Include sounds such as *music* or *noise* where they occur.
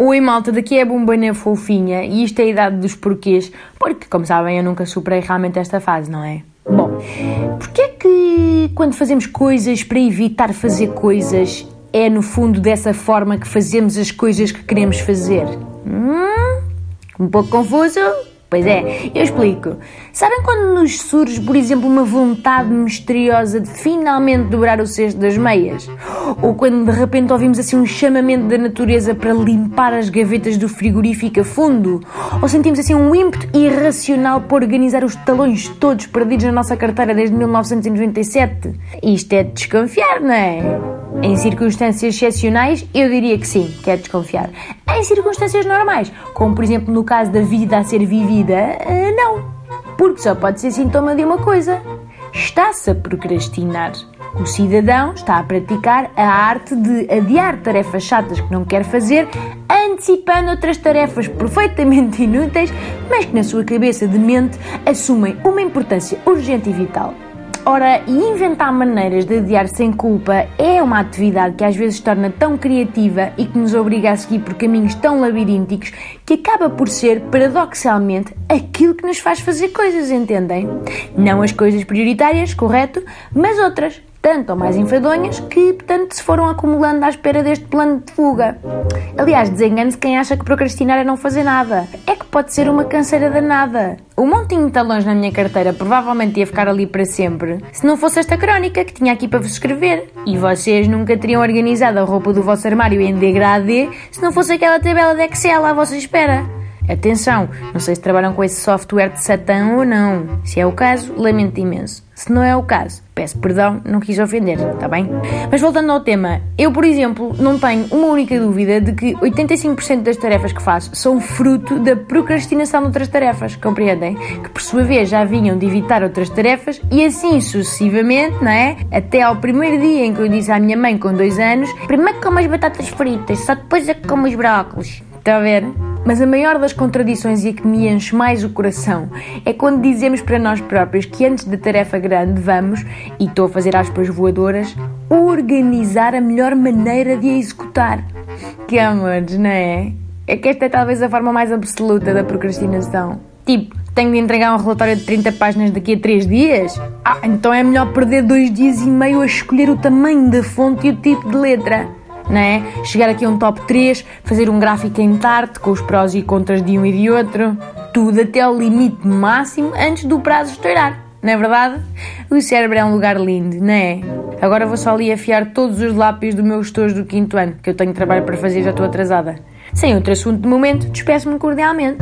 Oi malta, daqui é a Bombana Fofinha e isto é a idade dos porquês, porque, como sabem, eu nunca superei realmente esta fase, não é? Bom, porque é que quando fazemos coisas para evitar fazer coisas, é no fundo dessa forma que fazemos as coisas que queremos fazer? Hum? Um pouco confuso? Pois é, eu explico. Sabem quando nos surge, por exemplo, uma vontade misteriosa de finalmente dobrar o cesto das meias? Ou quando de repente ouvimos assim um chamamento da natureza para limpar as gavetas do frigorífico a fundo? Ou sentimos assim um ímpeto irracional por organizar os talões todos perdidos na nossa carteira desde 1997? Isto é de desconfiar, não é? Em circunstâncias excepcionais, eu diria que sim, que é de desconfiar. Em circunstâncias normais, como por exemplo no caso da vida a ser vivida, eh, não. Porque só pode ser sintoma de uma coisa: está-se a procrastinar. O cidadão está a praticar a arte de adiar tarefas chatas que não quer fazer, antecipando outras tarefas perfeitamente *laughs* inúteis, mas que na sua cabeça de mente assumem uma importância urgente e vital. Ora, inventar maneiras de adiar sem culpa é uma atividade que às vezes torna tão criativa e que nos obriga a seguir por caminhos tão labirínticos que acaba por ser, paradoxalmente, aquilo que nos faz fazer coisas, entendem? Não as coisas prioritárias, correto, mas outras, tanto ou mais enfadonhas, que, portanto, se foram acumulando à espera deste plano de fuga. Aliás, desengane-se quem acha que procrastinar é não fazer nada. Que pode ser uma canseira danada. O montinho de talões na minha carteira provavelmente ia ficar ali para sempre, se não fosse esta crónica que tinha aqui para vos escrever. E vocês nunca teriam organizado a roupa do vosso armário em degradê se não fosse aquela tabela de Excel à vossa espera. Atenção, não sei se trabalham com esse software de Satã ou não. Se é o caso, lamento imenso. Se não é o caso, peço perdão, não quis ofender, está bem? Mas voltando ao tema, eu, por exemplo, não tenho uma única dúvida de que 85% das tarefas que faço são fruto da procrastinação de outras tarefas, compreendem? Que por sua vez já vinham de evitar outras tarefas e assim sucessivamente, não é? Até ao primeiro dia em que eu disse à minha mãe com dois anos: primeiro como as batatas fritas, só depois é que como os brócolis. Está a ver? Mas a maior das contradições e a que me enche mais o coração é quando dizemos para nós próprios que antes da tarefa grande vamos, e estou a fazer aspas voadoras, organizar a melhor maneira de a executar. Que amores, não é? É que esta é talvez a forma mais absoluta da procrastinação. Tipo, tenho de entregar um relatório de 30 páginas daqui a 3 dias? Ah, então é melhor perder 2 dias e meio a escolher o tamanho da fonte e o tipo de letra não é? Chegar aqui a um top 3, fazer um gráfico em tarte com os prós e contras de um e de outro, tudo até ao limite máximo antes do prazo estourar. Não é verdade? O cérebro é um lugar lindo, não é? Agora vou só ali afiar todos os lápis do meu estojo do quinto ano, que eu tenho trabalho para fazer e já estou atrasada. Sem outro assunto de momento, despeço-me cordialmente.